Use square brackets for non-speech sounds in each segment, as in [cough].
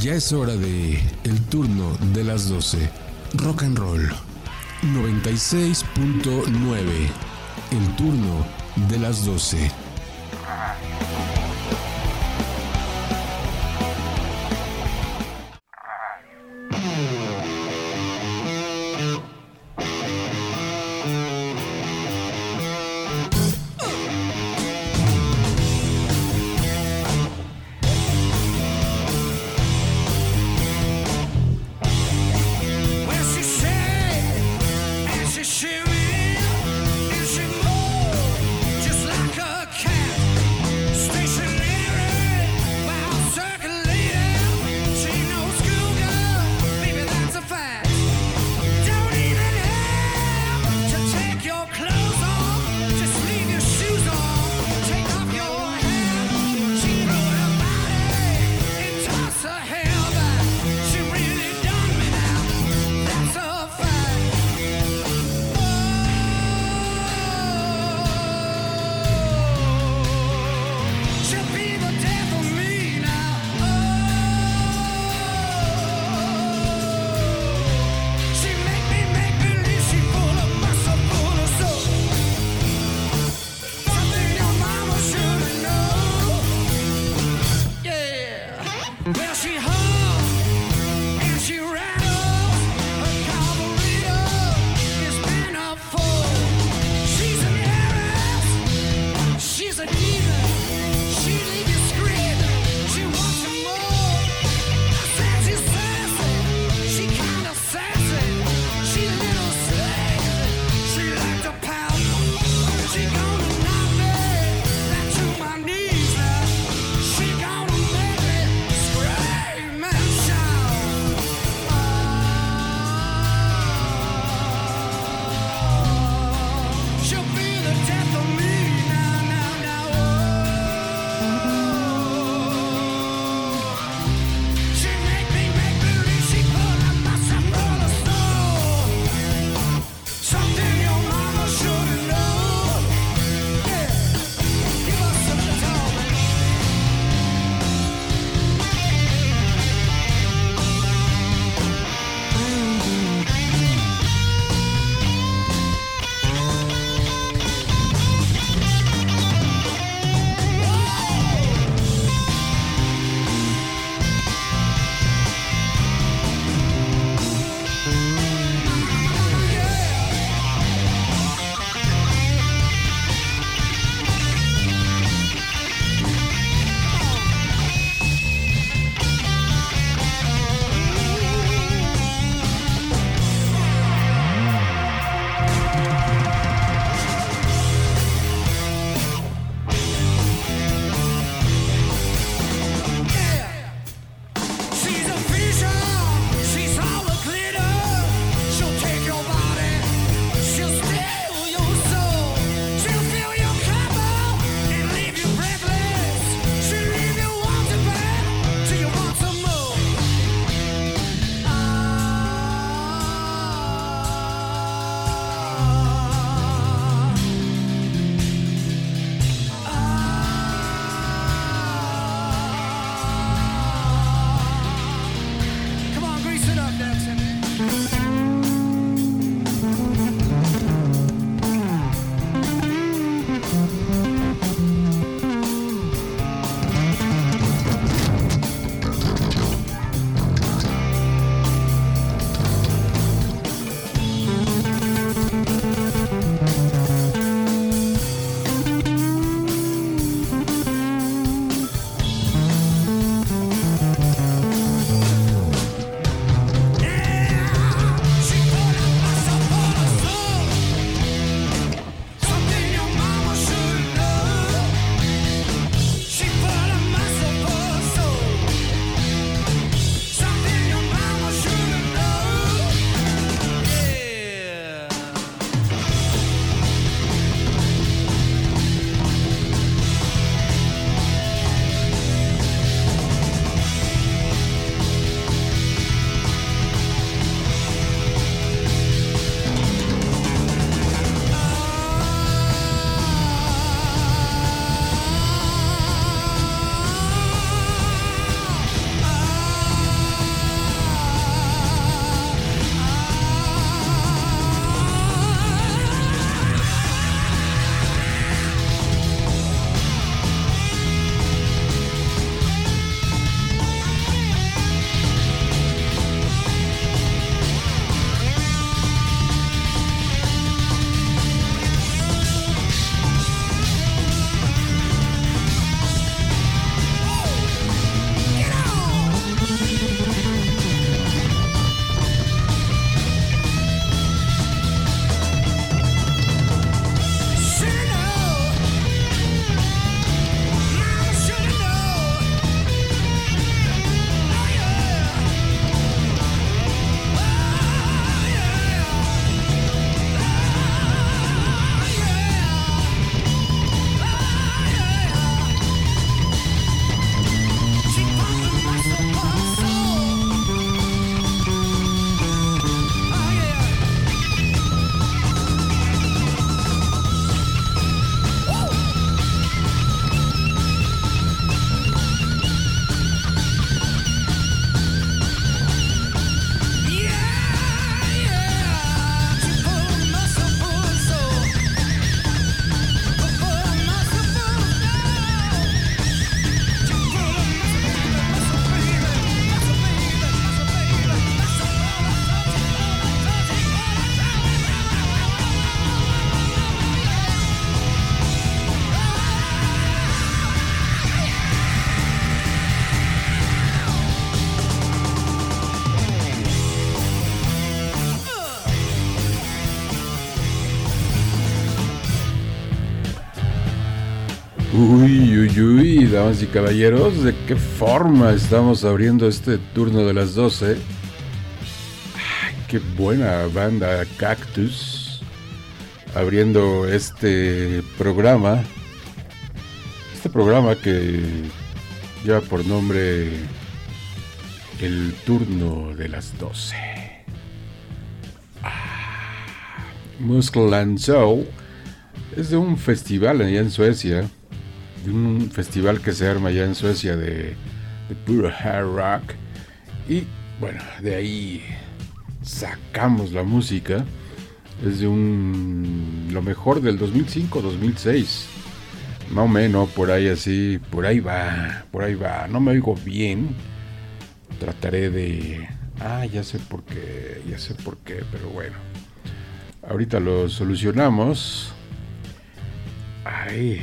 Ya es hora de el turno de las 12. Rock and roll. 96.9. El turno de las 12. Uy, damas y caballeros, ¿de qué forma estamos abriendo este turno de las 12? Ay, qué buena banda Cactus abriendo este programa. Este programa que lleva por nombre El turno de las 12. Ah, Muscle Soul es de un festival allá en Suecia un festival que se arma ya en Suecia de, de puro hard rock. Y bueno, de ahí sacamos la música. Es de un. lo mejor del 2005-2006. Más o menos, por ahí así. Por ahí va, por ahí va. No me oigo bien. Trataré de. Ah, ya sé por qué, ya sé por qué, pero bueno. Ahorita lo solucionamos. Ay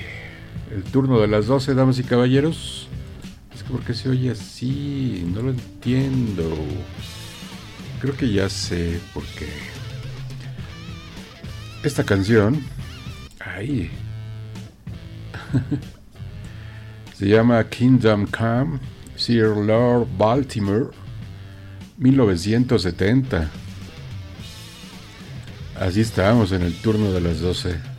el turno de las 12, damas y caballeros. Es que porque se oye así, no lo entiendo. Creo que ya sé por qué. Esta canción, ahí, [laughs] se llama Kingdom Come, Sir Lord Baltimore, 1970. Así estábamos en el turno de las 12.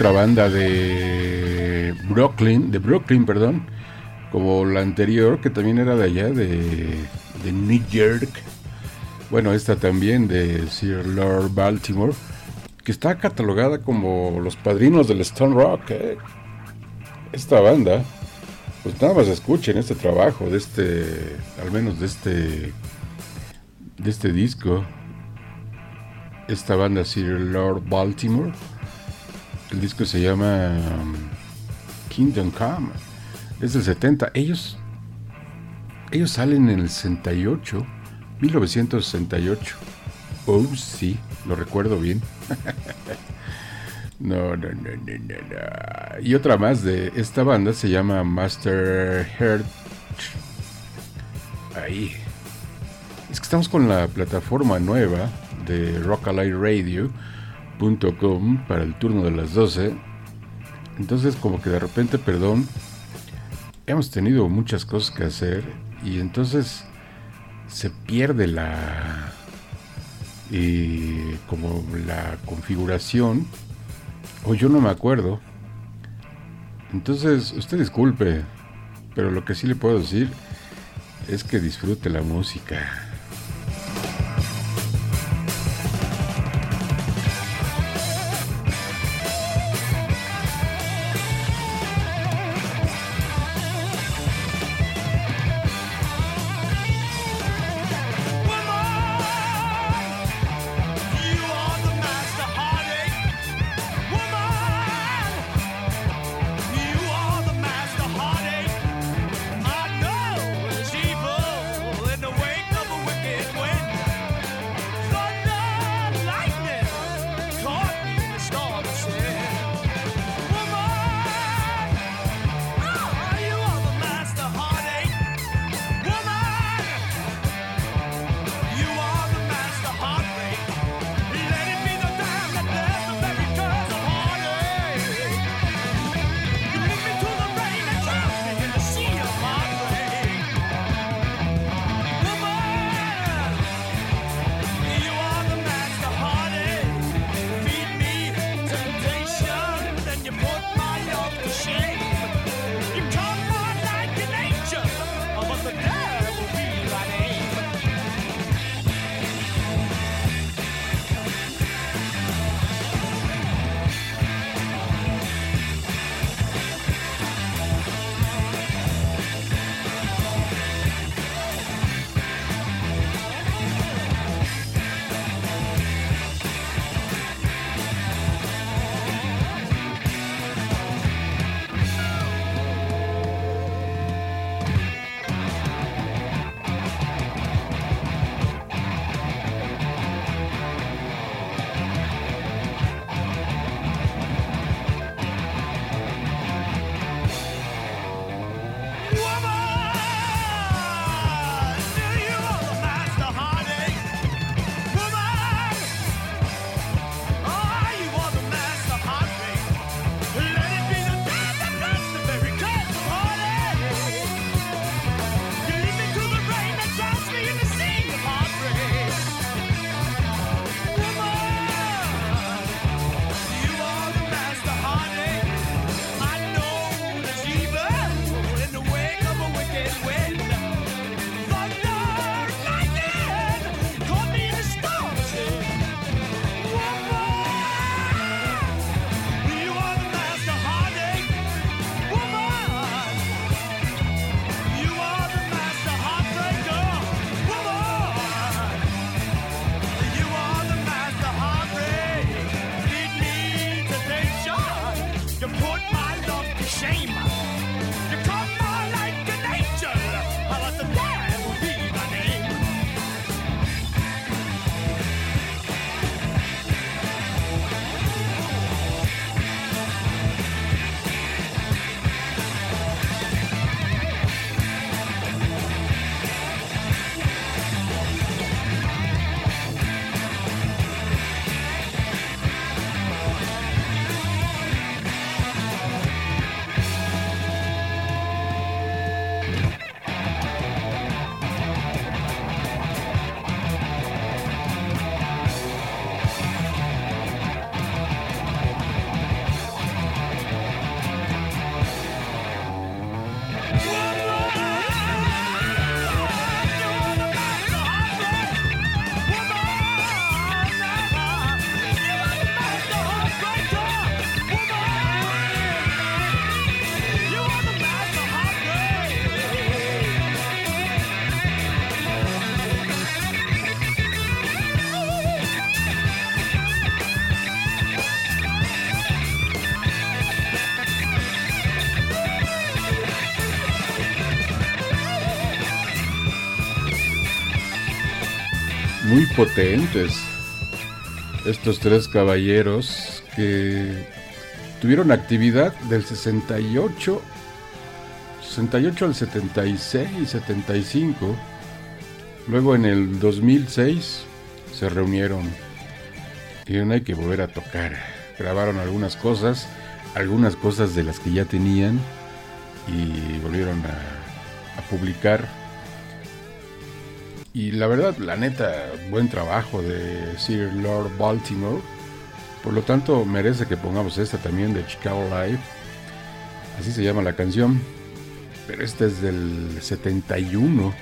Otra banda de Brooklyn, de Brooklyn, perdón, como la anterior, que también era de allá, de, New York. Bueno, esta también de Sir Lord Baltimore, que está catalogada como los padrinos del Stone Rock. ¿eh? Esta banda, pues nada más escuchen este trabajo, de este, al menos de este, de este disco. Esta banda Sir Lord Baltimore. El disco se llama um, Kingdom Come. Es del 70. Ellos, ellos salen en el 68, 1968. Oh, sí, lo recuerdo bien. [laughs] no, no, no, no, no, Y otra más de esta banda se llama Master Heart. Ahí. Es que estamos con la plataforma nueva de rockalightradio.com para el turno de las 12. Entonces como que de repente, perdón, hemos tenido muchas cosas que hacer y entonces se pierde la y como la configuración o yo no me acuerdo entonces usted disculpe pero lo que sí le puedo decir es que disfrute la música potentes. Estos tres caballeros que tuvieron actividad del 68, 68 al 76 y 75. Luego en el 2006 se reunieron y no hay que volver a tocar. Grabaron algunas cosas, algunas cosas de las que ya tenían y volvieron a publicar y la verdad, la neta, buen trabajo de Sir Lord Baltimore. Por lo tanto, merece que pongamos esta también de Chicago Live. Así se llama la canción. Pero esta es del 71.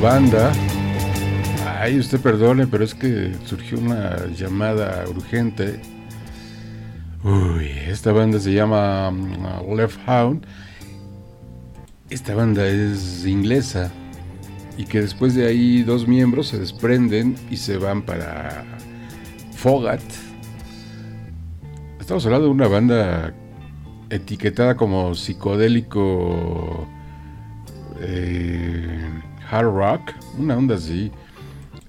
Banda. Ay, usted perdone, pero es que surgió una llamada urgente. Uy, esta banda se llama mm, Left Hound. Esta banda es inglesa y que después de ahí dos miembros se desprenden y se van para Fogat. Estamos hablando de una banda etiquetada como psicodélico eh, hard rock, una onda así.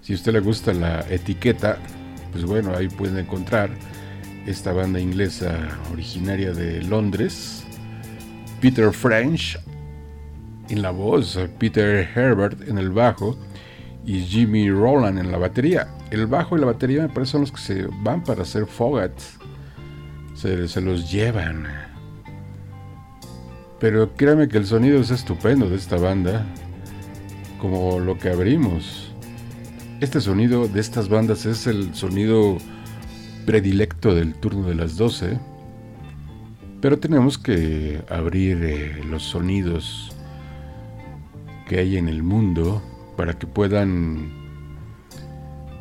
Si a usted le gusta la etiqueta, pues bueno, ahí pueden encontrar esta banda inglesa originaria de Londres. Peter French en la voz, Peter Herbert en el bajo y Jimmy Roland en la batería. El bajo y la batería me parece son los que se van para hacer Fogat. Se, se los llevan. Pero créame que el sonido es estupendo de esta banda, como lo que abrimos. Este sonido de estas bandas es el sonido predilecto del turno de las 12, pero tenemos que abrir eh, los sonidos que hay en el mundo para que puedan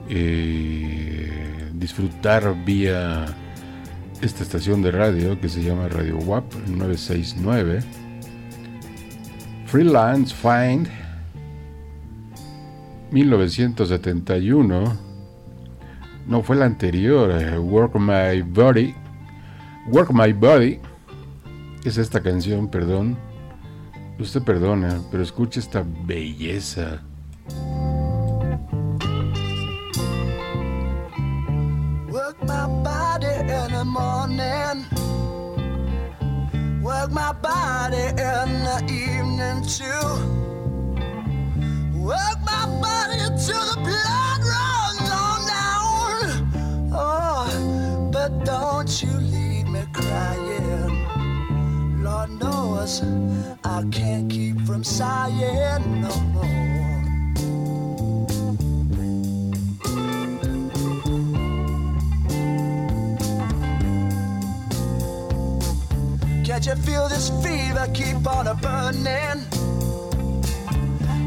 eh, disfrutar vía esta estación de radio que se llama Radio WAP 969 Freelance Find 1971 no fue la anterior eh, Work My Body Work My Body es esta canción perdón usted perdona pero escuche esta belleza Work my body in the morning. Work my body in the evening too. Work my body till the blood runs on down. Oh, but don't you leave me crying. Lord knows I can't keep from sighing no more. Can't you feel this fever keep on a burning?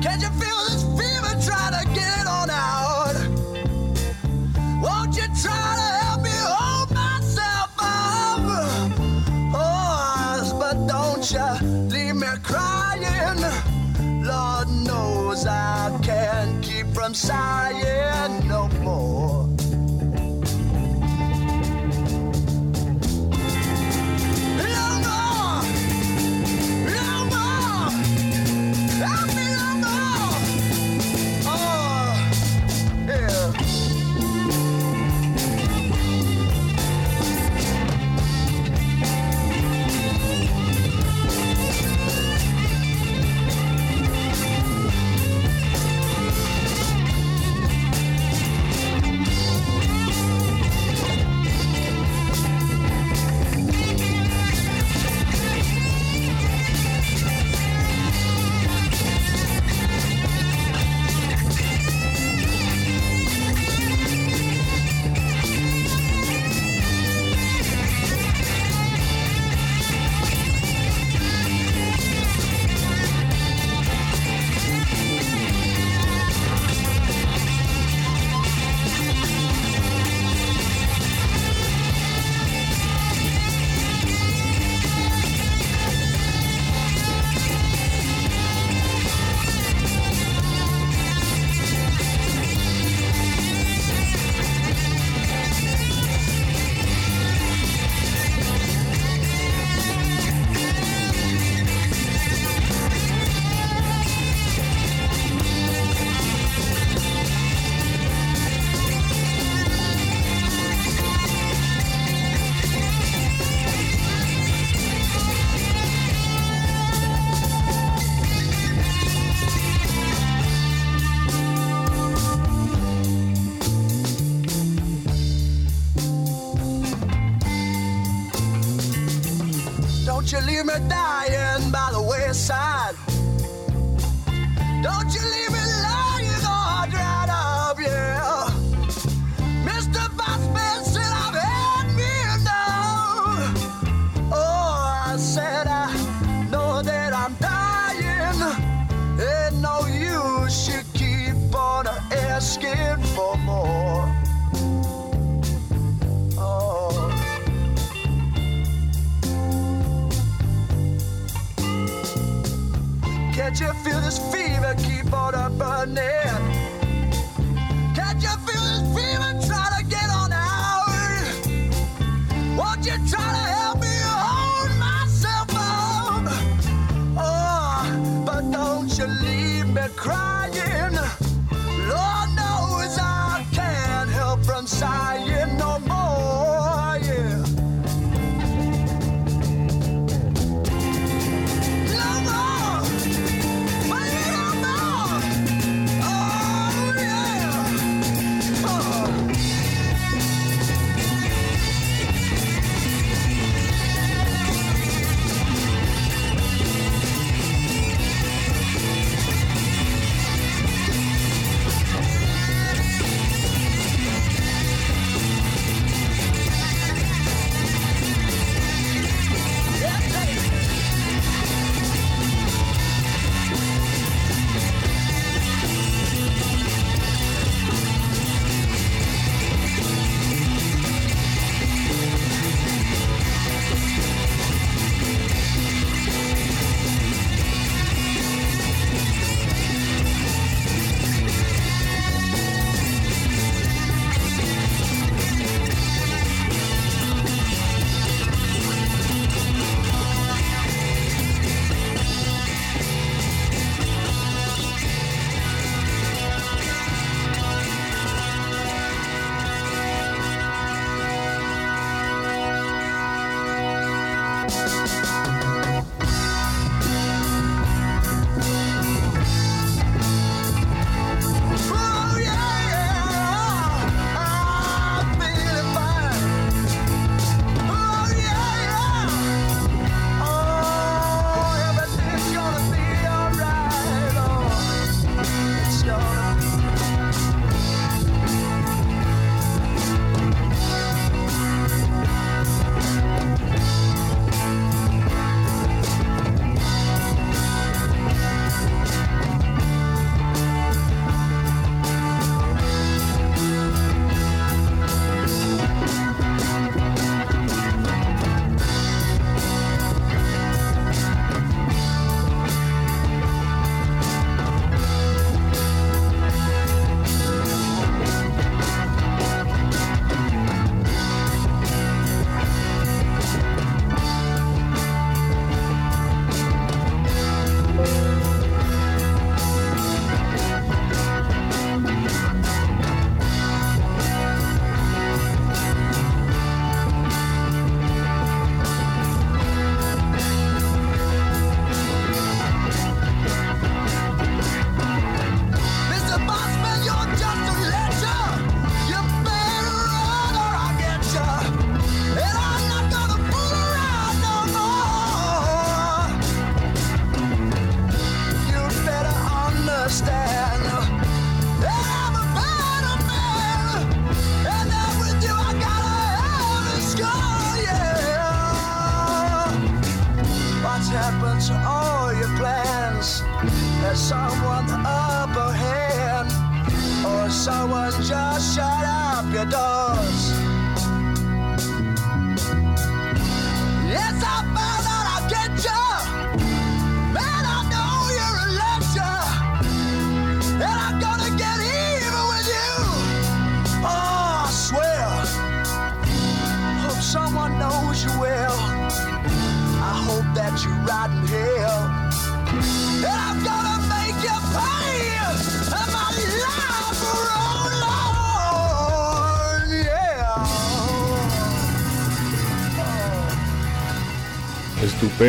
Can't you feel this fever trying to get it on out? Won't you try to help me hold myself up? Oh, but don't you leave me crying. Lord knows I can't keep from sighing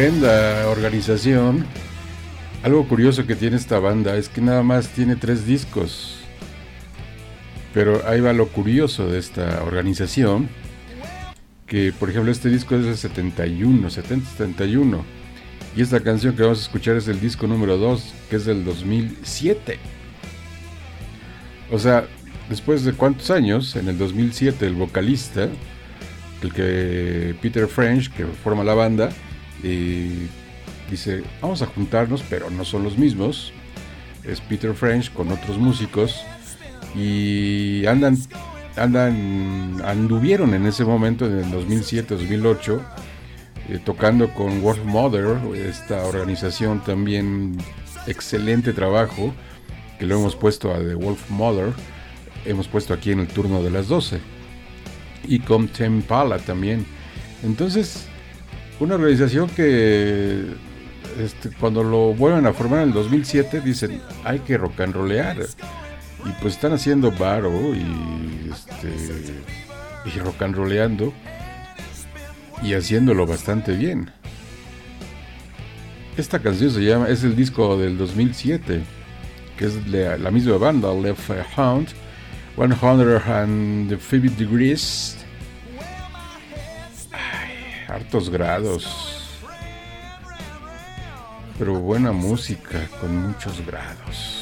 Estupenda organización. Algo curioso que tiene esta banda es que nada más tiene tres discos. Pero ahí va lo curioso de esta organización, que por ejemplo este disco es del 71, 70-71. Y esta canción que vamos a escuchar es el disco número 2, que es del 2007. O sea, después de cuántos años, en el 2007 el vocalista, el que Peter French, que forma la banda, dice, vamos a juntarnos, pero no son los mismos. Es Peter French con otros músicos y andan, andan, anduvieron en ese momento, en el 2007-2008, eh, tocando con Wolf Mother, esta organización también excelente trabajo, que lo hemos puesto a The Wolf Mother, hemos puesto aquí en el turno de las 12, y con Tempala también. Entonces, una organización que este, cuando lo vuelven a formar en el 2007 dicen hay que rock and rollear y pues están haciendo baro y este y rock and rolleando y haciéndolo bastante bien. Esta canción se llama es el disco del 2007 que es la, la misma banda Left Hound 150 Degrees hartos grados pero buena música con muchos grados.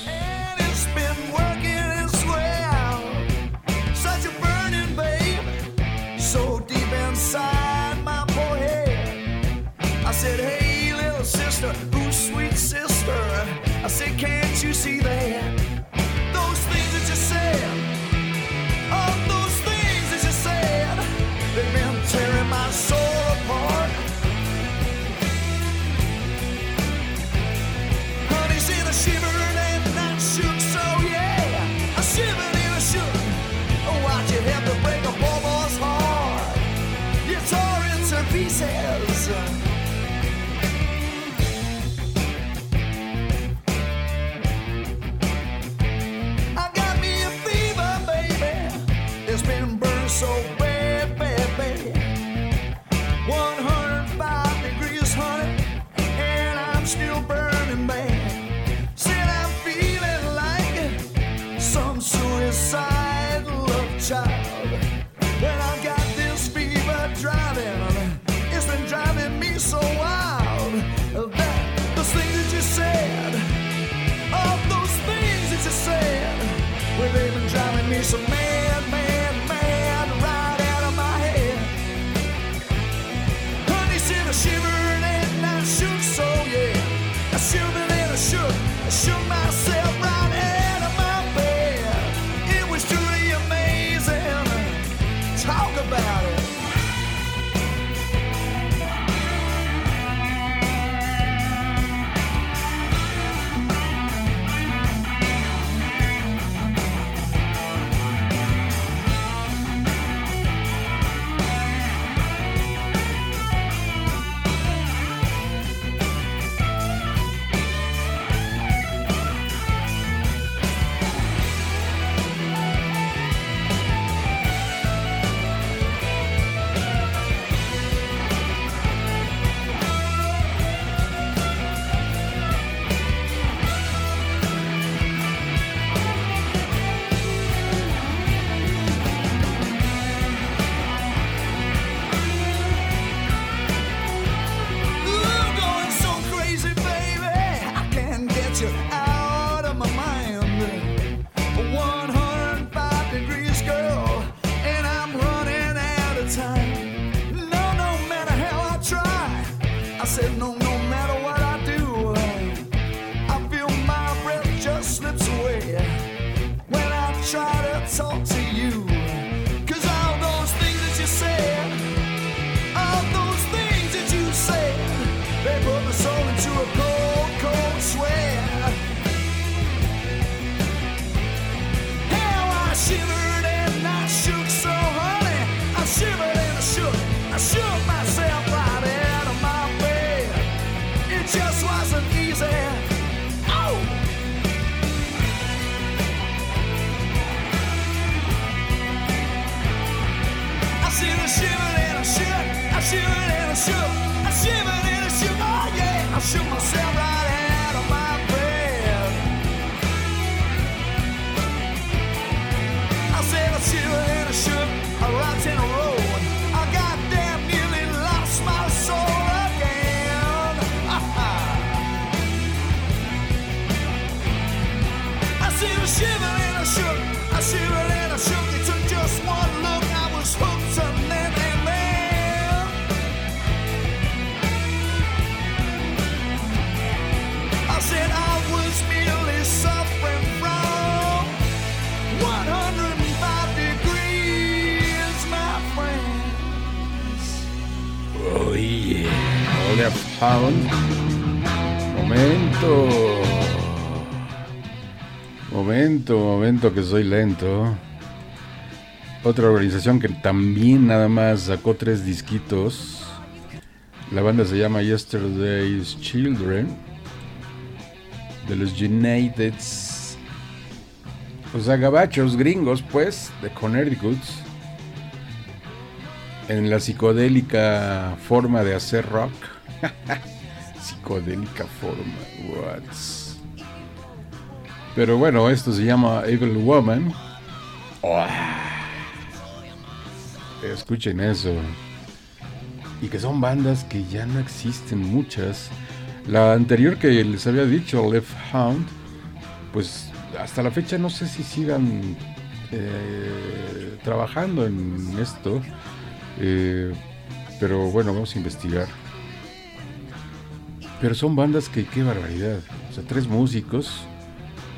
Que soy lento. Otra organización que también nada más sacó tres disquitos. La banda se llama Yesterday's Children. De los Uniteds. O sea, gabachos gringos, pues, de Connecticut. En la psicodélica forma de hacer rock. [laughs] psicodélica forma, what? Pero bueno, esto se llama Evil Woman. Escuchen eso. Y que son bandas que ya no existen muchas. La anterior que les había dicho, Left Hound, pues hasta la fecha no sé si sigan eh, trabajando en esto. Eh, pero bueno, vamos a investigar. Pero son bandas que qué barbaridad. O sea, tres músicos,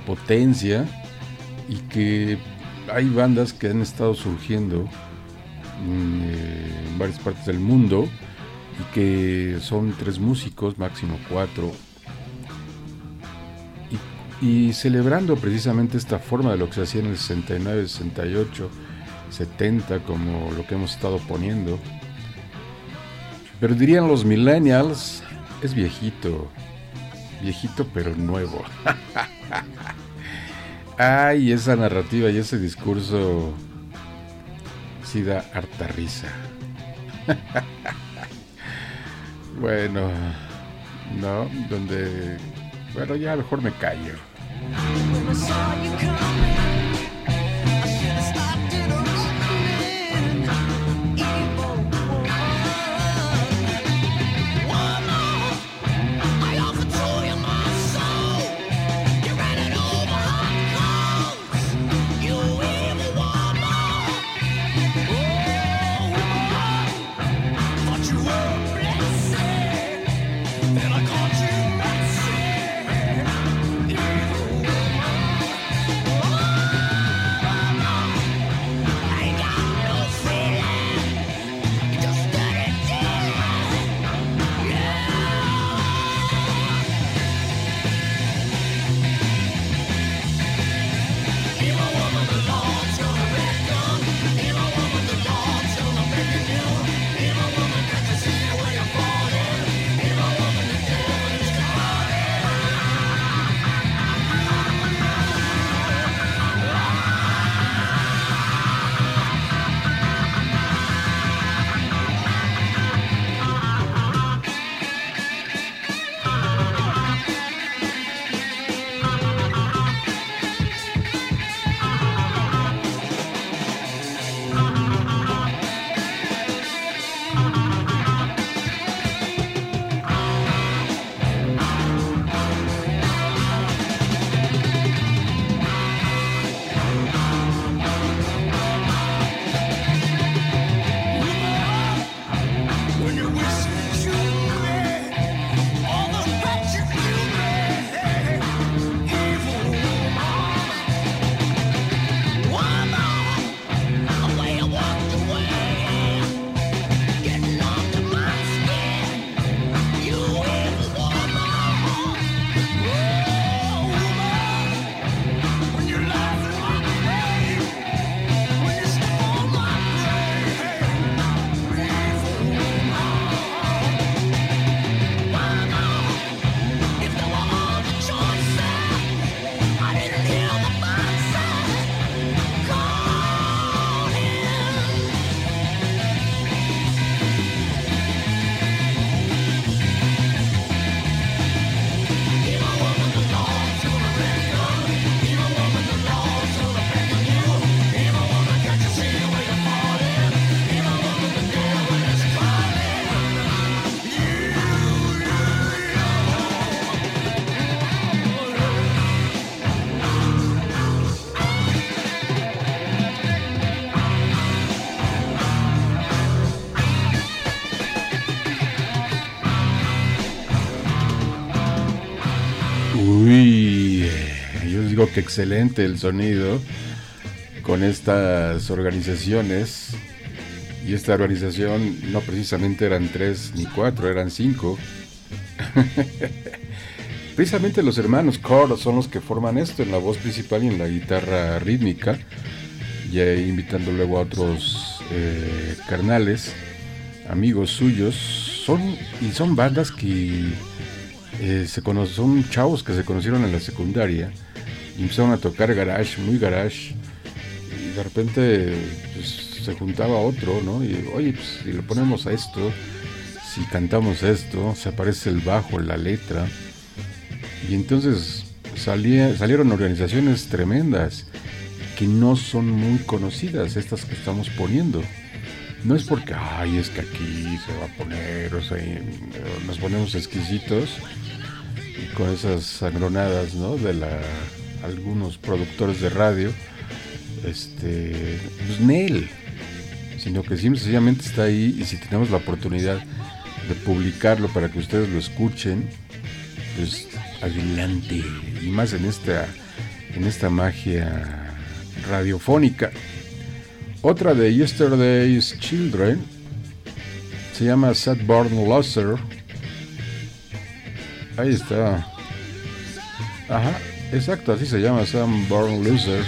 potencia, y que hay bandas que han estado surgiendo en, eh, varias partes del mundo y que son tres músicos, máximo cuatro. Y, y celebrando precisamente esta forma de lo que se hacía en el 69, 68, 70, como lo que hemos estado poniendo. Pero dirían los millennials, es viejito. Viejito pero nuevo. [laughs] [laughs] Ay, esa narrativa y ese discurso sí da harta risa. [laughs] bueno, no, donde... Bueno, ya mejor me callo. Excelente el sonido con estas organizaciones. Y esta organización no precisamente eran tres ni cuatro, eran cinco. [laughs] precisamente los hermanos Cord son los que forman esto en la voz principal y en la guitarra rítmica. Y invitando luego a otros eh, carnales, amigos suyos. Son, y son bandas que eh, se conocen, son chavos que se conocieron en la secundaria empezaron a tocar garage, muy garage. Y de repente pues, se juntaba otro, ¿no? Y oye, pues si le ponemos a esto, si cantamos esto, se aparece el bajo, la letra. Y entonces salía, salieron organizaciones tremendas que no son muy conocidas, estas que estamos poniendo. No es porque, ay, es que aquí se va a poner, o sea, nos ponemos exquisitos con esas sangronadas, ¿no? De la, algunos productores de radio, este, pues Nel, sino que sencillamente está ahí y si tenemos la oportunidad de publicarlo para que ustedes lo escuchen, pues adelante, y más en esta, en esta magia radiofónica. Otra de Yesterday's Children se llama Born Loser. Ahí está. Ajá, exacto, así se llama Born Loser.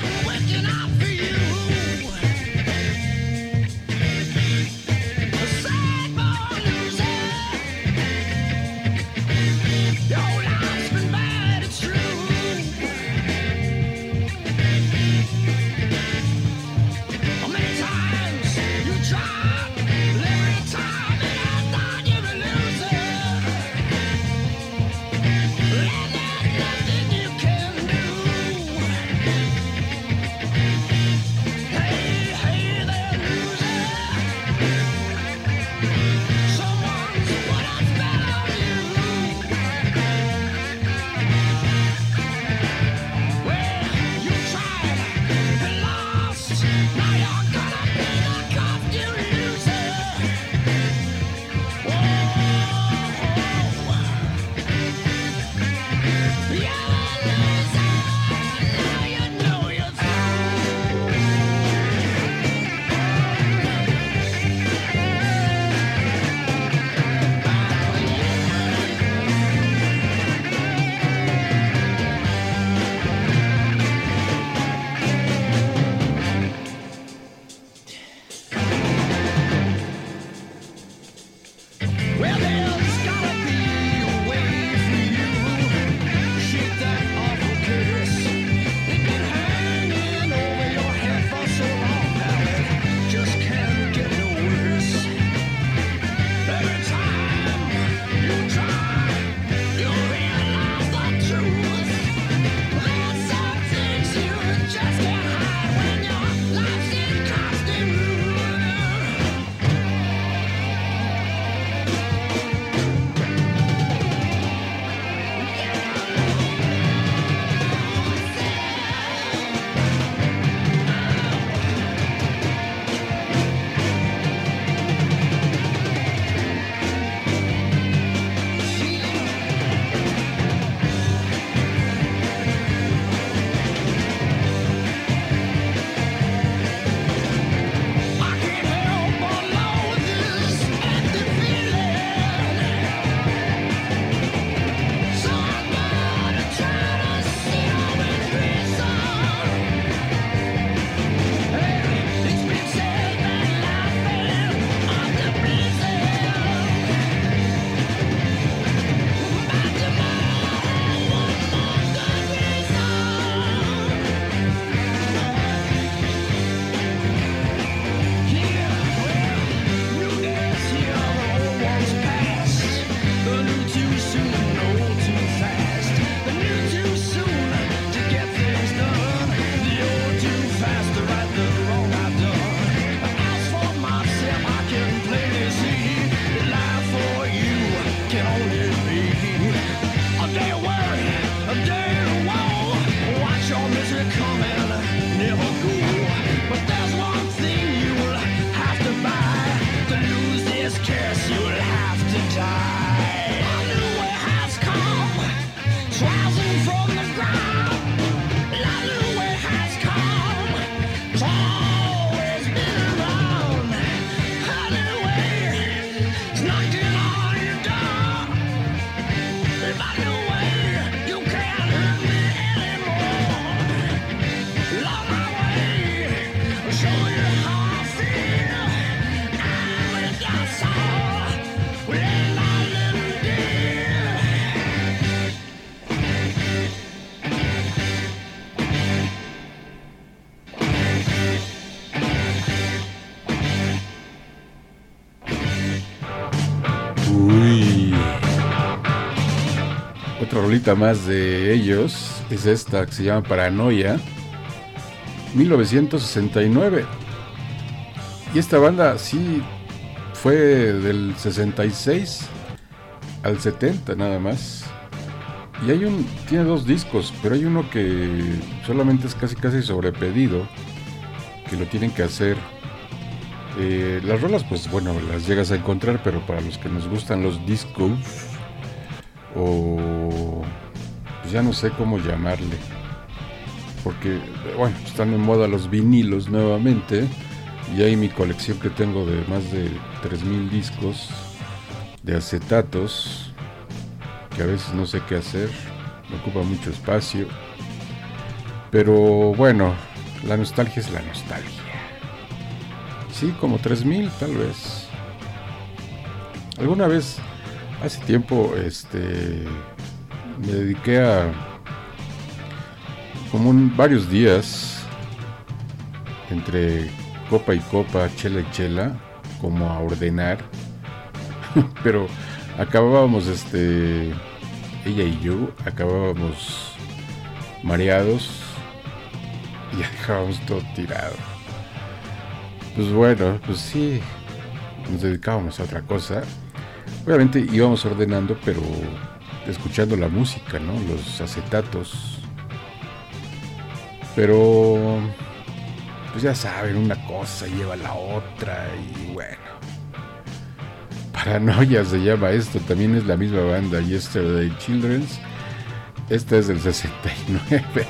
Rolita más de ellos es esta que se llama Paranoia, 1969. Y esta banda sí fue del 66 al 70 nada más. Y hay un, tiene dos discos, pero hay uno que solamente es casi casi sobre pedido, que lo tienen que hacer. Eh, las rolas, pues bueno, las llegas a encontrar, pero para los que nos gustan los discos, o ya no sé cómo llamarle, porque bueno, están en moda los vinilos nuevamente, y hay mi colección que tengo de más de 3.000 discos de acetatos que a veces no sé qué hacer, me ocupa mucho espacio. Pero bueno, la nostalgia es la nostalgia. Sí, como 3000 tal vez. Alguna vez, hace tiempo, este, me dediqué a, como varios días, entre copa y copa, chela y chela, como a ordenar. [laughs] Pero acabábamos, este, ella y yo, acabábamos mareados y dejábamos todo tirado. Pues bueno, pues sí, nos dedicábamos a otra cosa. Obviamente íbamos ordenando, pero escuchando la música, ¿no? Los acetatos. Pero, pues ya saben, una cosa lleva la otra y bueno. Paranoia se llama esto, también es la misma banda, Yesterday Children's. Esta es del 69.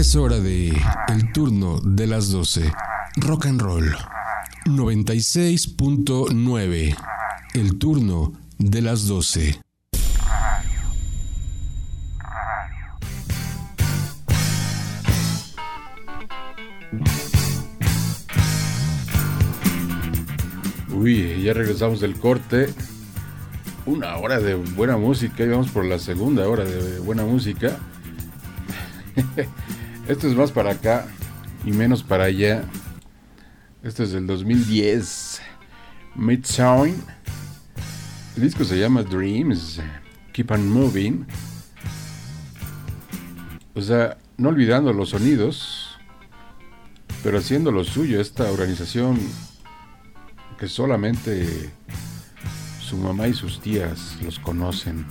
Es hora de el turno de las 12. Rock and roll. 96.9. El turno de las 12. Uy, ya regresamos del corte. Una hora de buena música y vamos por la segunda hora de buena música. [laughs] Esto es más para acá y menos para allá. Este es del 2010. Midsound. El disco se llama Dreams. Keep on Moving. O sea, no olvidando los sonidos, pero haciendo lo suyo. Esta organización que solamente su mamá y sus tías los conocen.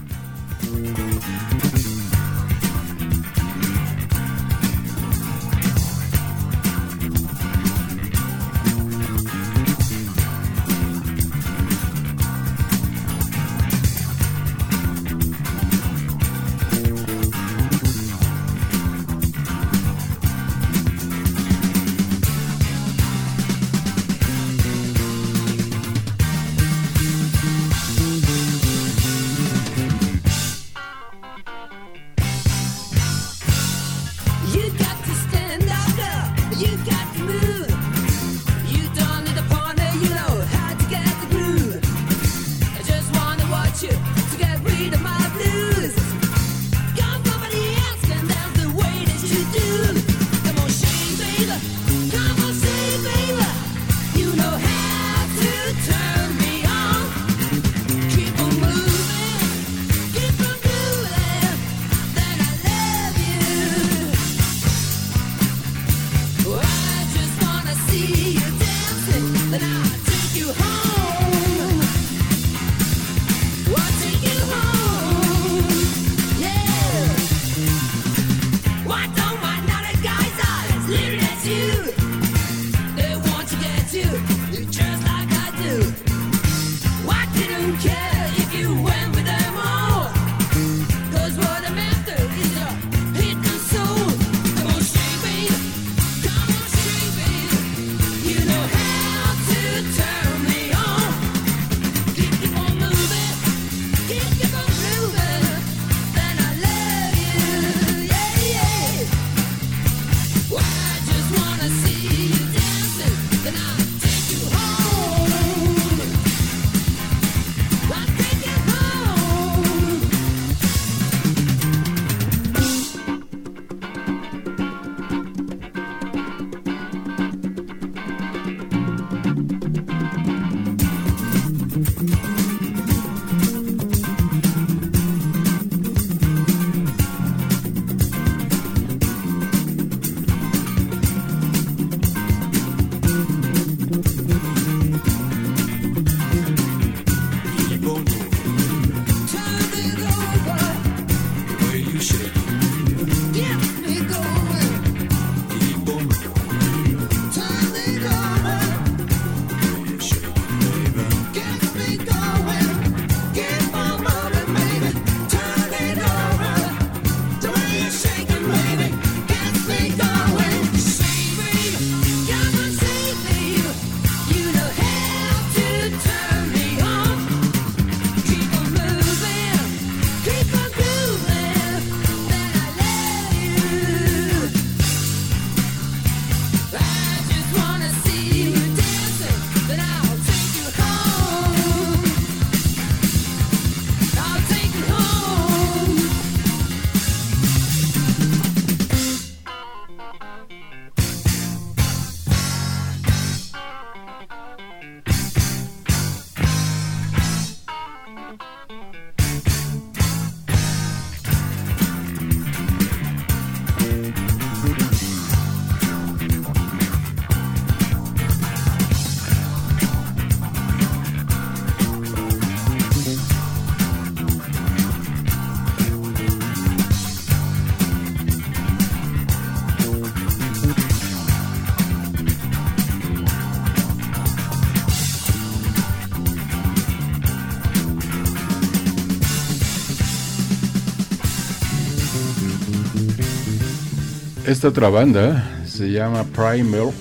Esta otra banda se llama Primal.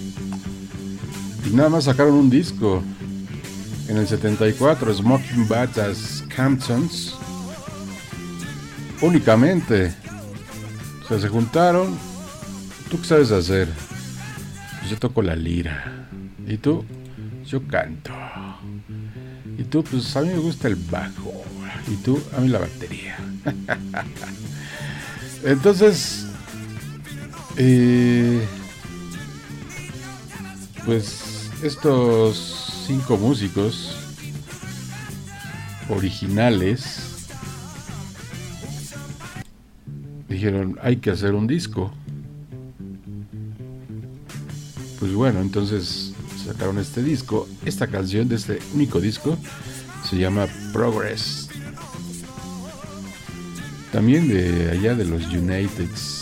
Y nada más sacaron un disco en el 74, Smoking Bats as Camptons. Únicamente. O sea, se juntaron. ¿Tú qué sabes hacer? Pues yo toco la lira. ¿Y tú? Yo canto. Y tú, pues a mí me gusta el bajo. Y tú, a mí la batería. [laughs] Entonces, eh, pues estos cinco músicos originales dijeron, hay que hacer un disco. Pues bueno, entonces sacaron este disco. Esta canción de este único disco se llama Progress. También de allá de los Uniteds.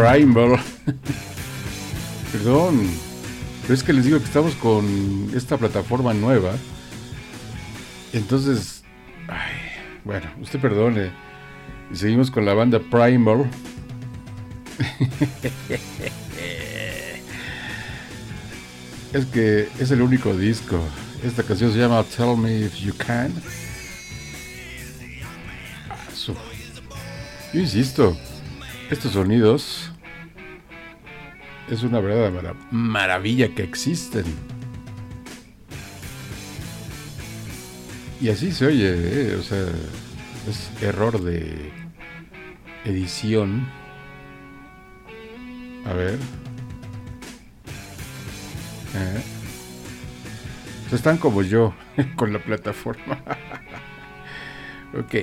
Primal. [laughs] Perdón. Pero es que les digo que estamos con esta plataforma nueva. Entonces, bueno, usted perdone. Seguimos con la banda Primal. [laughs] es que es el único disco. Esta canción se llama Tell Me If You Can. Yo insisto, estos sonidos es una verdadera maravilla que existen. Y así se oye, ¿eh? o sea, es error de edición. A ver. ¿Eh? están como yo [laughs] con la plataforma. [laughs] Ok.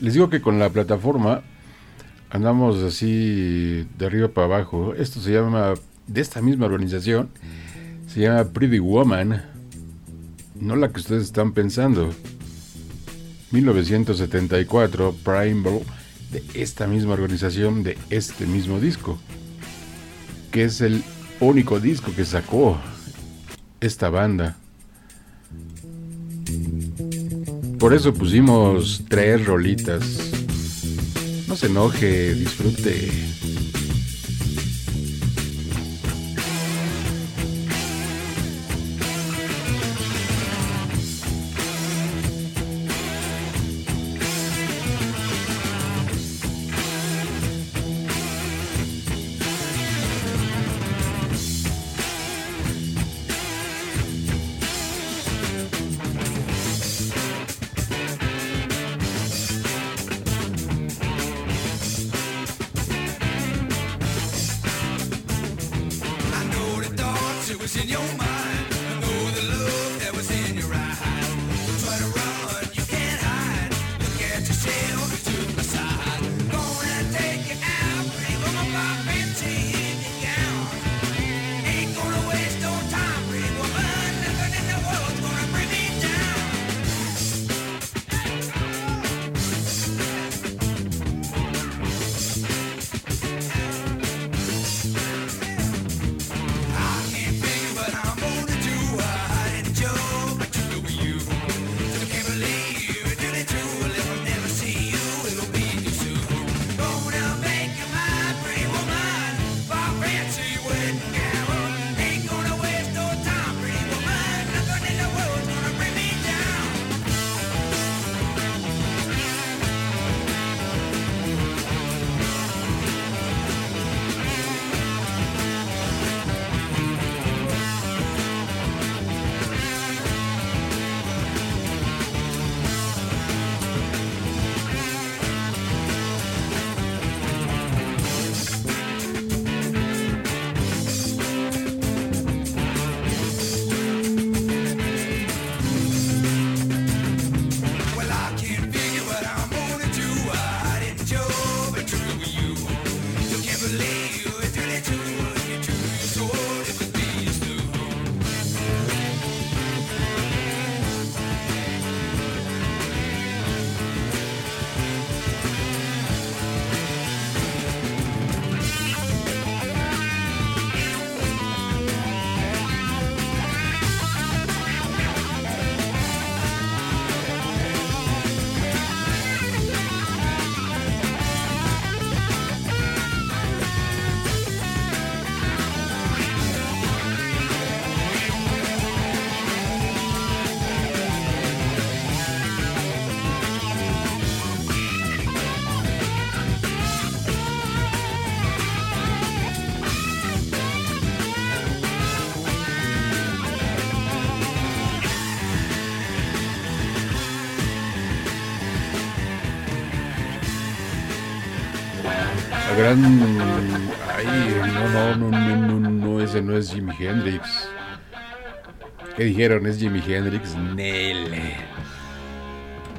Les digo que con la plataforma andamos así de arriba para abajo. Esto se llama de esta misma organización. Se llama Pretty Woman. No la que ustedes están pensando. 1974, Primal, de esta misma organización, de este mismo disco. Que es el único disco que sacó esta banda. Por eso pusimos tres rolitas. No se enoje, disfrute. Gran. Ay, no, no, no, no, no, no, ese no es Jimi Hendrix. ¿Qué dijeron? ¿Es Jimi Hendrix? Nel.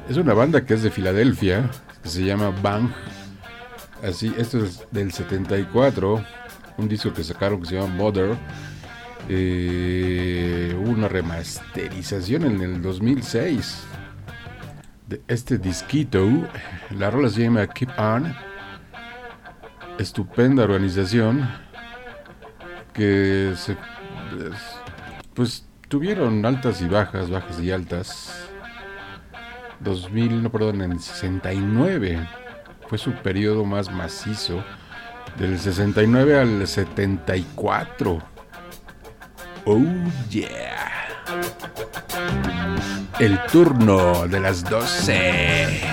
Es una banda que es de Filadelfia, se llama Bang. Así, esto es del 74, un disco que sacaron que se llama Mother. Eh, una remasterización en el 2006 de este disquito. La rola se llama Keep On estupenda organización que se pues tuvieron altas y bajas, bajas y altas. 2000, no perdón, en el 69 fue su periodo más macizo. Del 69 al 74. Oh yeah. El turno de las 12.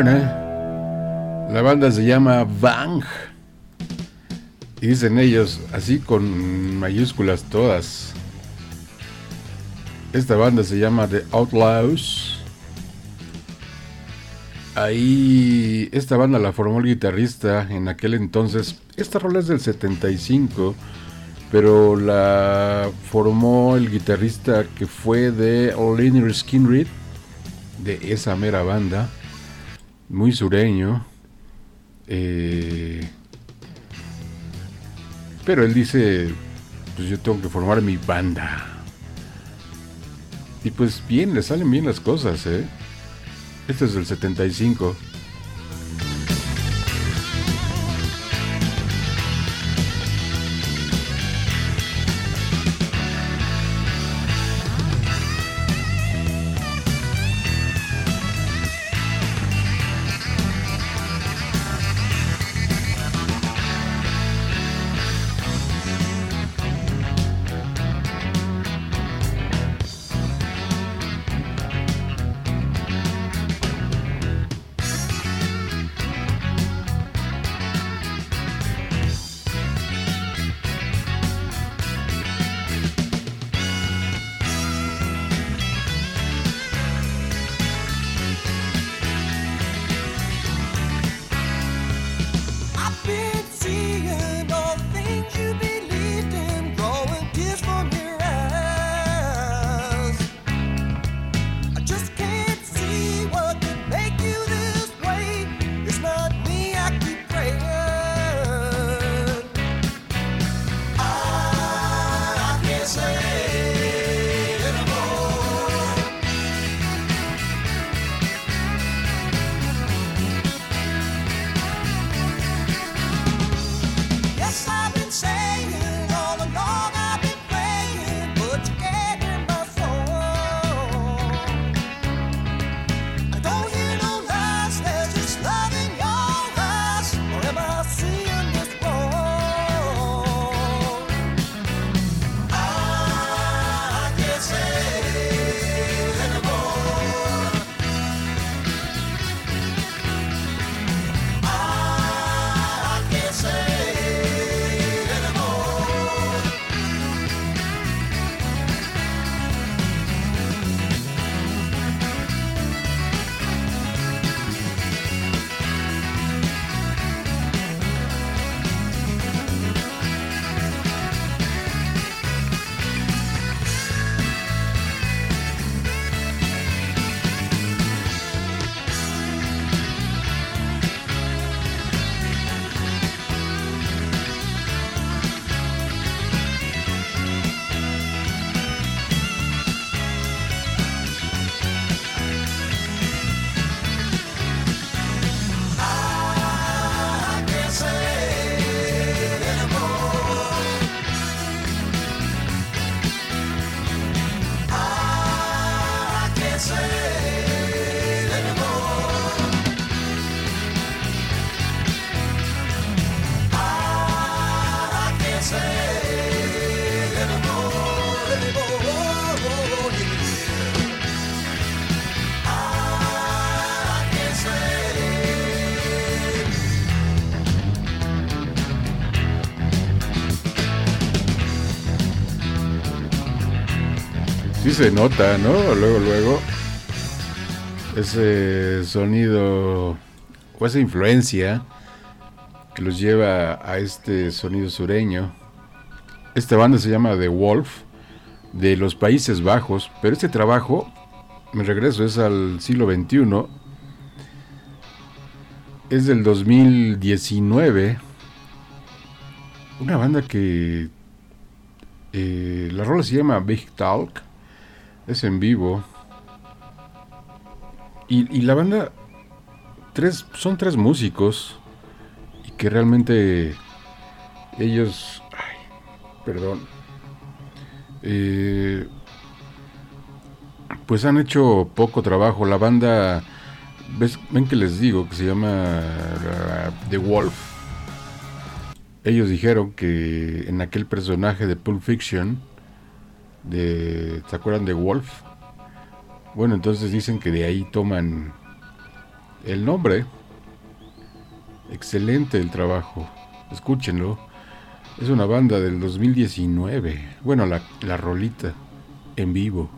La banda se llama Bang. Y dicen ellos, así con mayúsculas todas. Esta banda se llama The Outlaws. Ahí, esta banda la formó el guitarrista en aquel entonces. Esta rola es del 75, pero la formó el guitarrista que fue de Leonard Skinrid, de esa mera banda muy sureño. Eh, pero él dice, pues yo tengo que formar mi banda. Y pues bien, le salen bien las cosas, ¿eh? Este es del 75. Se nota, ¿no? Luego, luego. Ese sonido o esa influencia que los lleva a este sonido sureño. Esta banda se llama The Wolf, de los Países Bajos, pero este trabajo, me regreso, es al siglo XXI, es del 2019, una banda que eh, la rola se llama Big Talk, es en vivo, y, la banda tres, son tres músicos y que realmente ellos, ay, perdón, eh, pues han hecho poco trabajo. La banda, ¿ves? ven que les digo que se llama uh, The Wolf. Ellos dijeron que en aquel personaje de Pulp Fiction, de, ¿se acuerdan de Wolf? Bueno, entonces dicen que de ahí toman el nombre. Excelente el trabajo. Escúchenlo. Es una banda del 2019. Bueno, la, la rolita en vivo.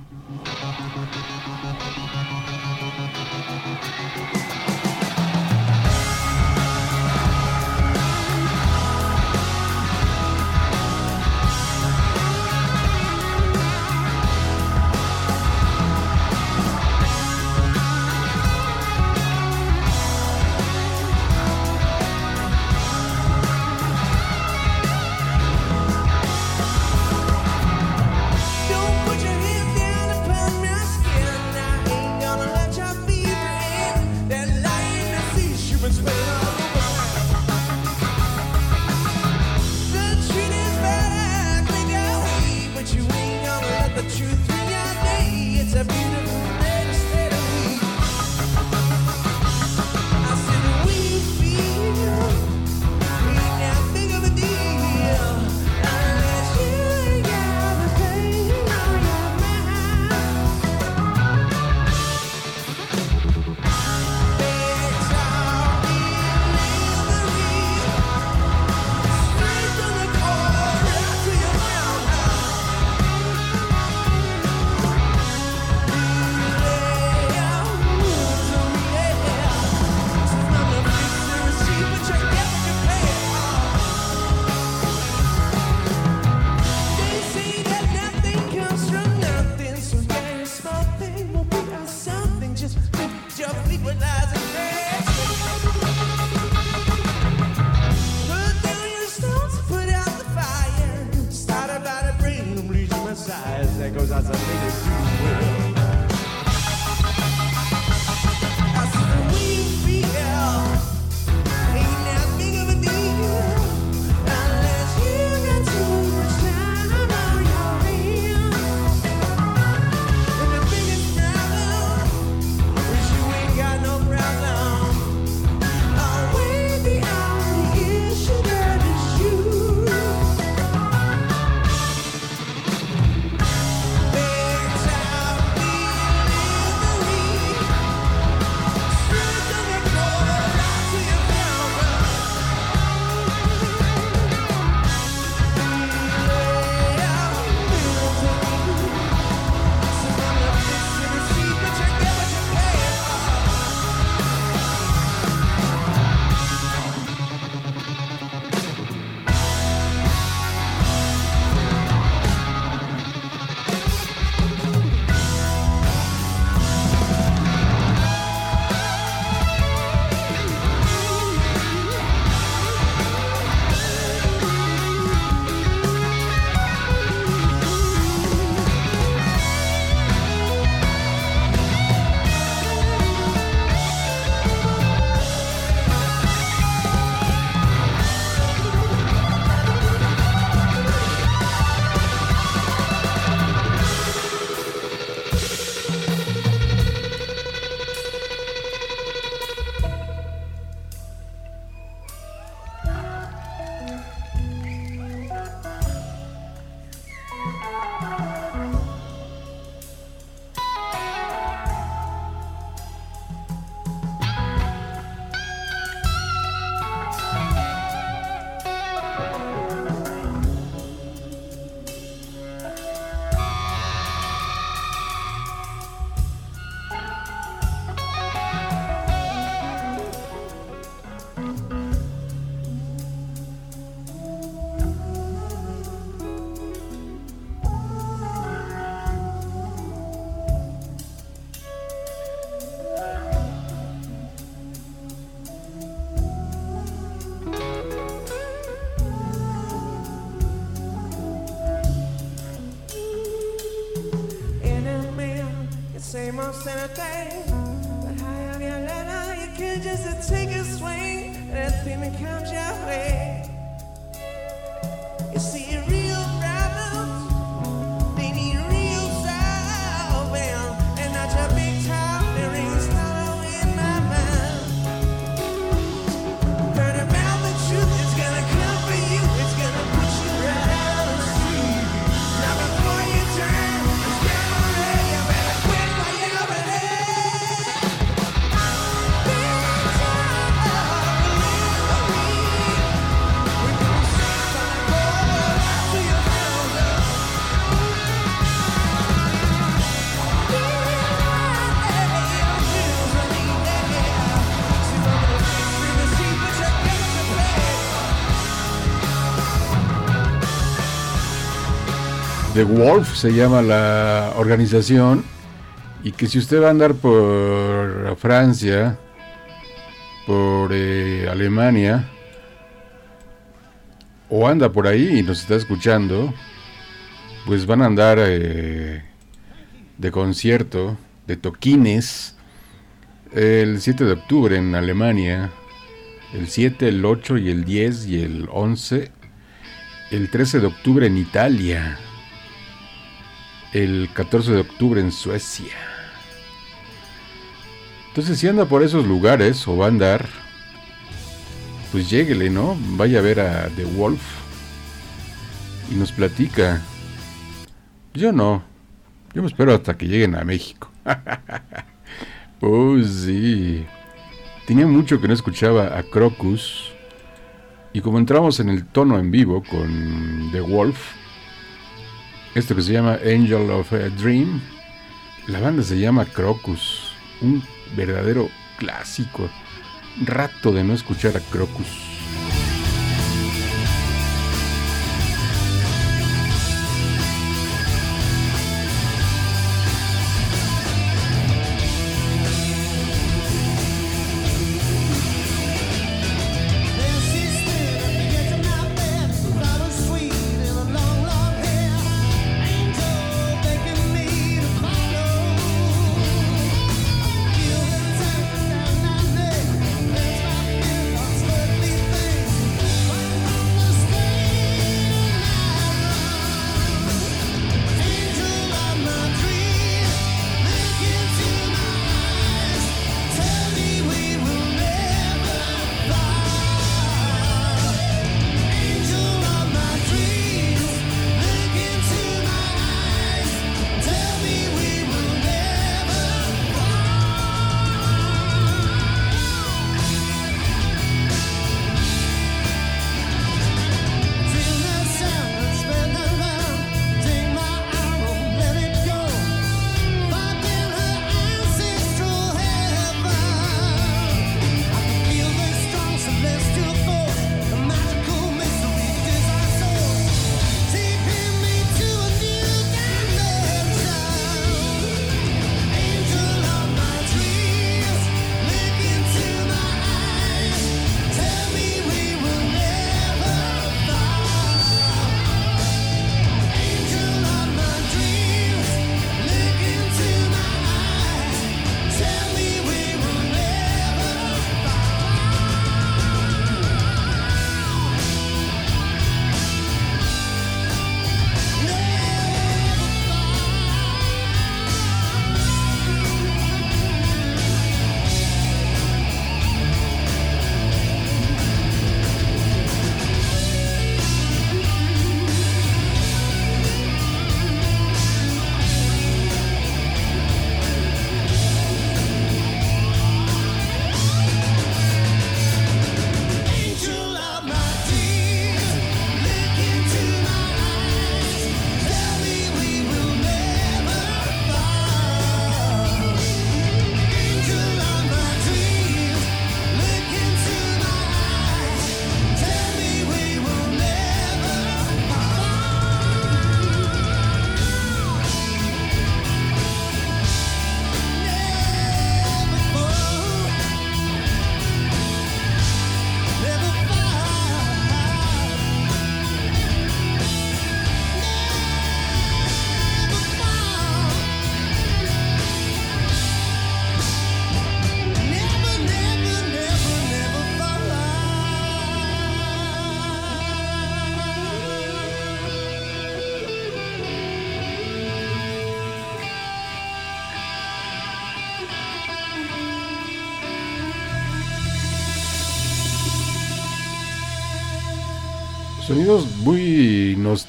The Wolf se llama la organización. Y que si usted va a andar por Francia, por eh, Alemania, o anda por ahí y nos está escuchando, pues van a andar eh, de concierto, de toquines, el 7 de octubre en Alemania, el 7, el 8 y el 10 y el 11, el 13 de octubre en Italia, el 14 de octubre en Suecia. Entonces, si anda por esos lugares o va a andar, pues lléguele, ¿no? Vaya a ver a The Wolf y nos platica. Yo no. Yo me espero hasta que lleguen a México. oh, [laughs] sí. Tenía mucho que no escuchaba a Crocus. Y como entramos en el tono en vivo con The Wolf, esto que se llama Angel of a Dream, la banda se llama Crocus, un verdadero clásico. Rato de no escuchar a Crocus.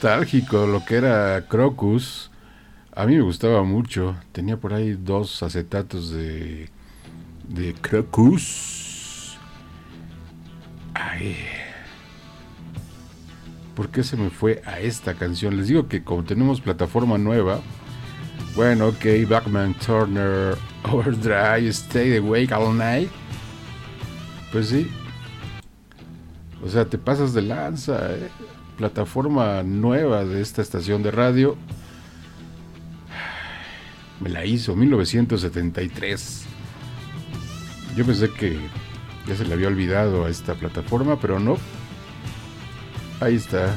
nostálgico lo que era Crocus. A mí me gustaba mucho. Tenía por ahí dos acetatos de, de Crocus. Ay. ¿Por qué se me fue a esta canción? Les digo que como tenemos plataforma nueva. Bueno, ok, Backman Turner, [laughs] Overdrive, Stay Awake All Night. Pues sí. O sea, te pasas de lanza, ¿eh? plataforma nueva de esta estación de radio. Me la hizo 1973. Yo pensé que ya se le había olvidado a esta plataforma, pero no. Ahí está,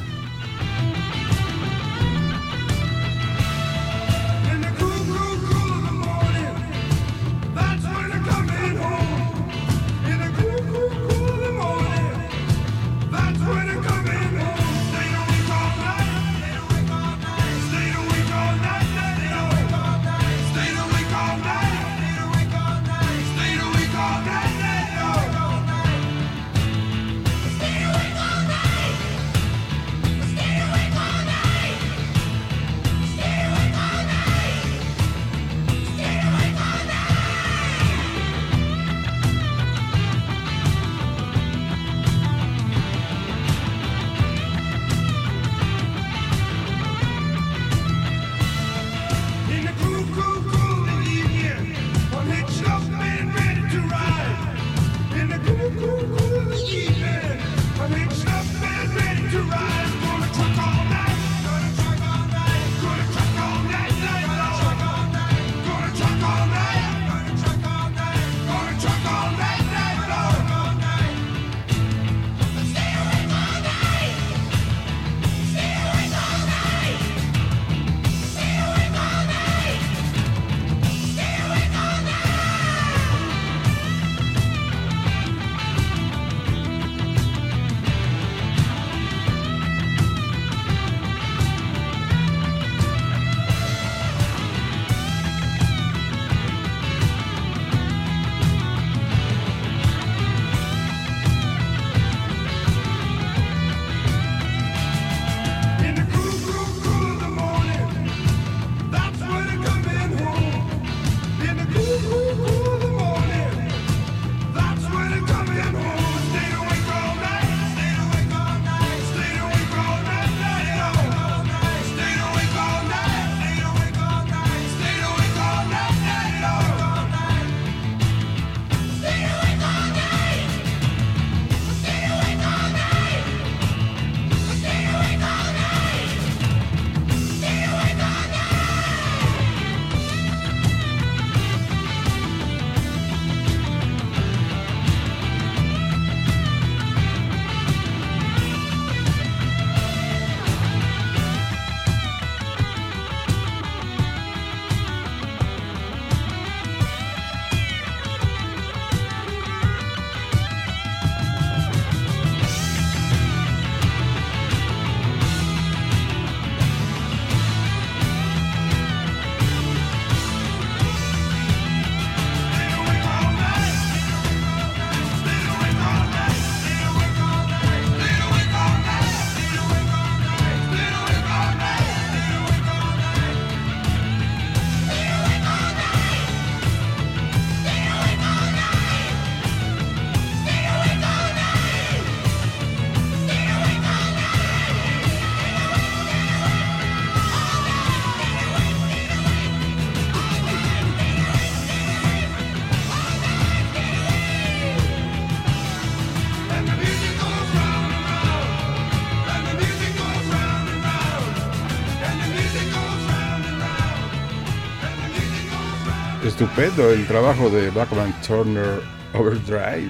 estupendo el trabajo de Blackman Turner Overdrive.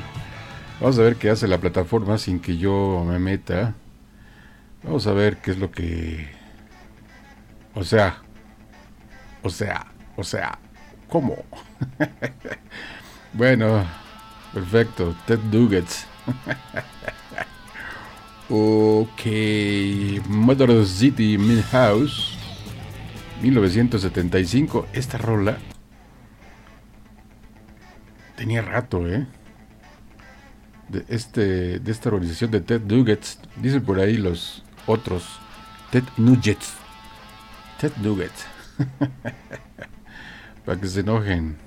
Vamos a ver qué hace la plataforma sin que yo me meta. Vamos a ver qué es lo que... O sea... O sea... O sea... ¿Cómo? [laughs] bueno... Perfecto. Ted Duggets. [laughs] ok. Motor City Midhouse. 1975. Esta rola Tenía rato, ¿eh? De, este, de esta organización de Ted Nuggets, dicen por ahí los otros, Ted Nuggets. Ted Nuggets. [laughs] Para que se enojen.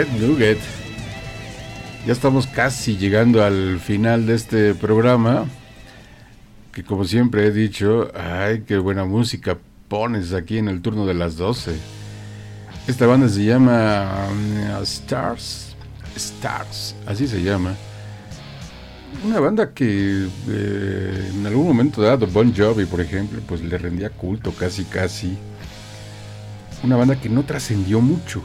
Ted Nugget. Ya estamos casi llegando al final de este programa. Que como siempre he dicho, ay, qué buena música pones aquí en el turno de las 12. Esta banda se llama um, Stars. Stars, así se llama. Una banda que eh, en algún momento dado, Bon Jovi, por ejemplo, pues le rendía culto casi casi. Una banda que no trascendió mucho.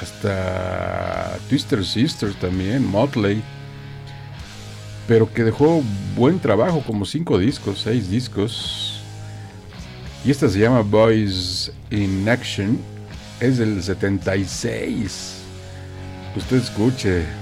Hasta Twister Sisters también, Motley. Pero que dejó buen trabajo, como cinco discos, seis discos. Y esta se llama Boys in Action. Es del 76. Usted escuche.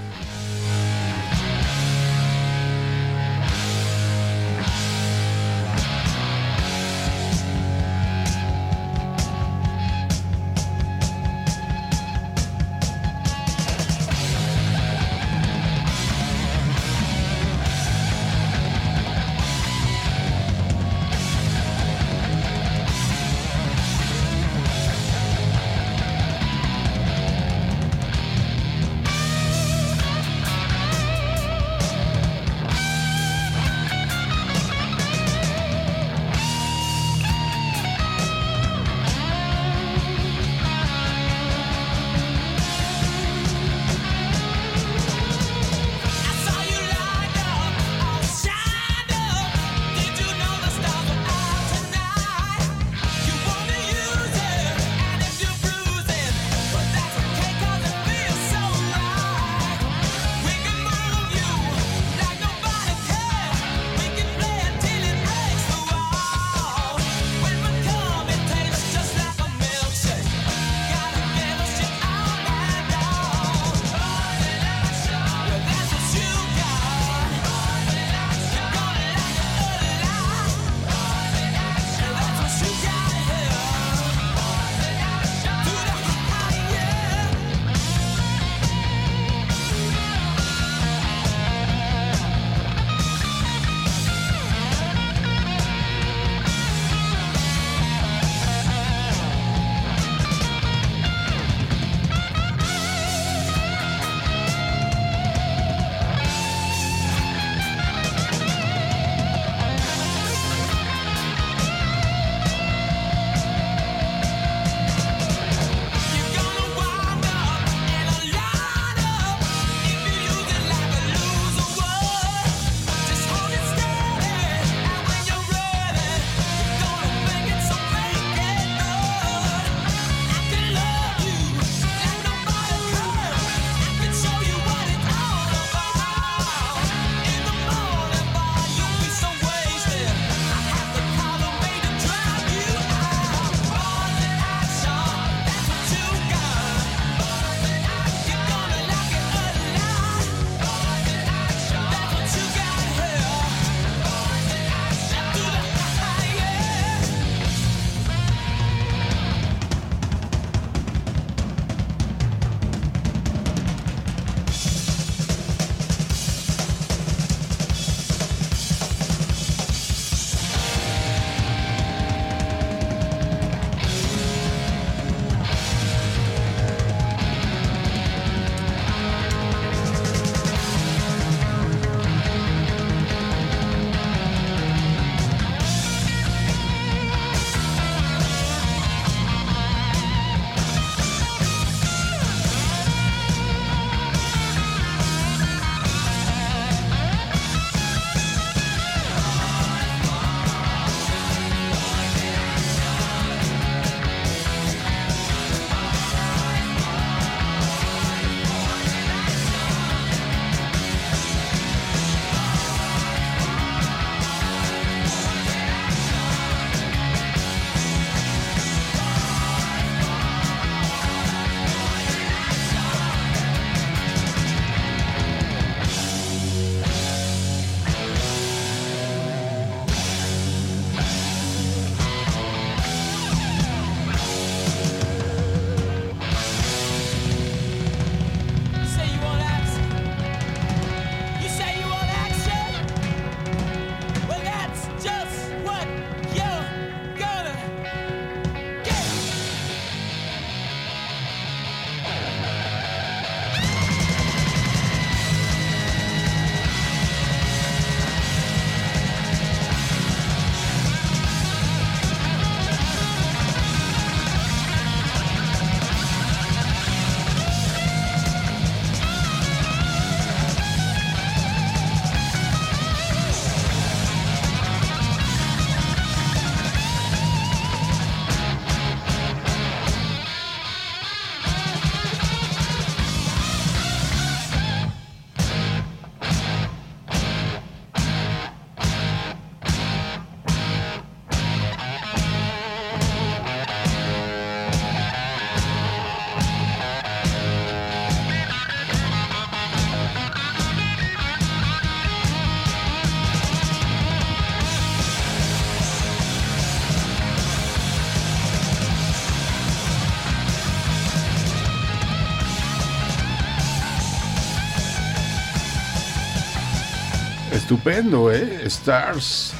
Estupendo, ¿eh? Stars.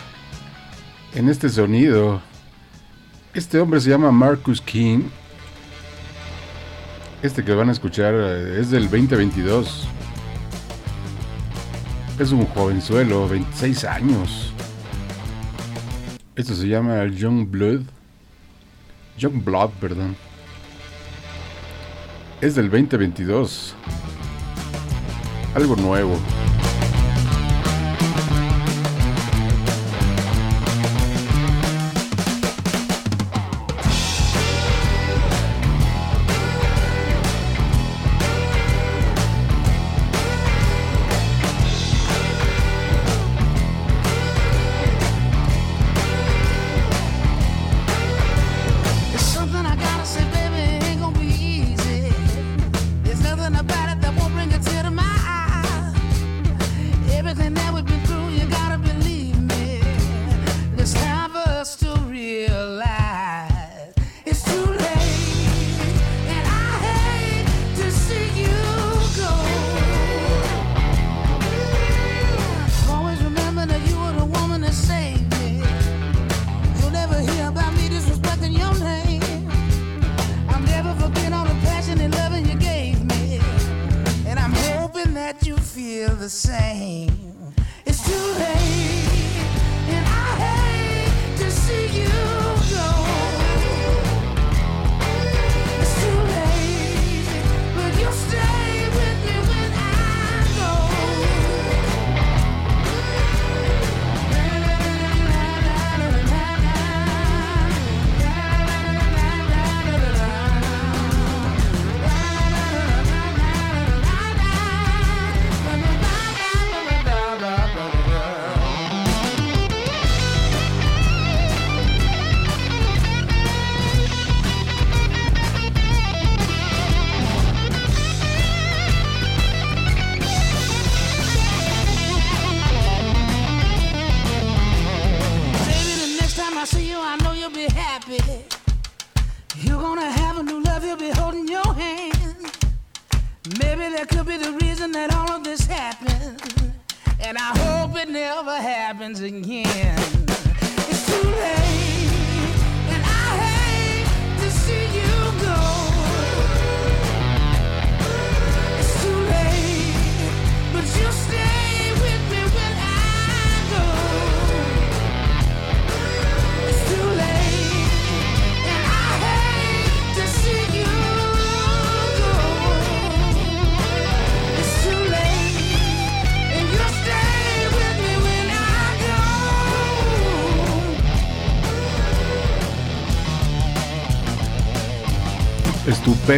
En este sonido. Este hombre se llama Marcus King. Este que van a escuchar eh, es del 2022. Es un jovenzuelo, 26 años. Esto se llama Young Blood. Young Blood, perdón. Es del 2022. Algo nuevo.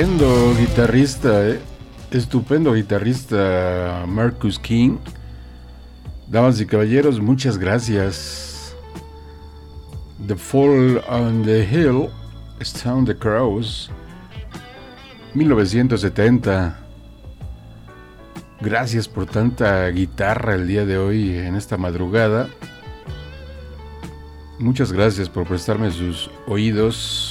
Estupendo guitarrista, eh. Estupendo guitarrista Marcus King. Damas y caballeros, muchas gracias. The Fall on the Hill, Sound the Crows, 1970. Gracias por tanta guitarra el día de hoy, en esta madrugada. Muchas gracias por prestarme sus oídos.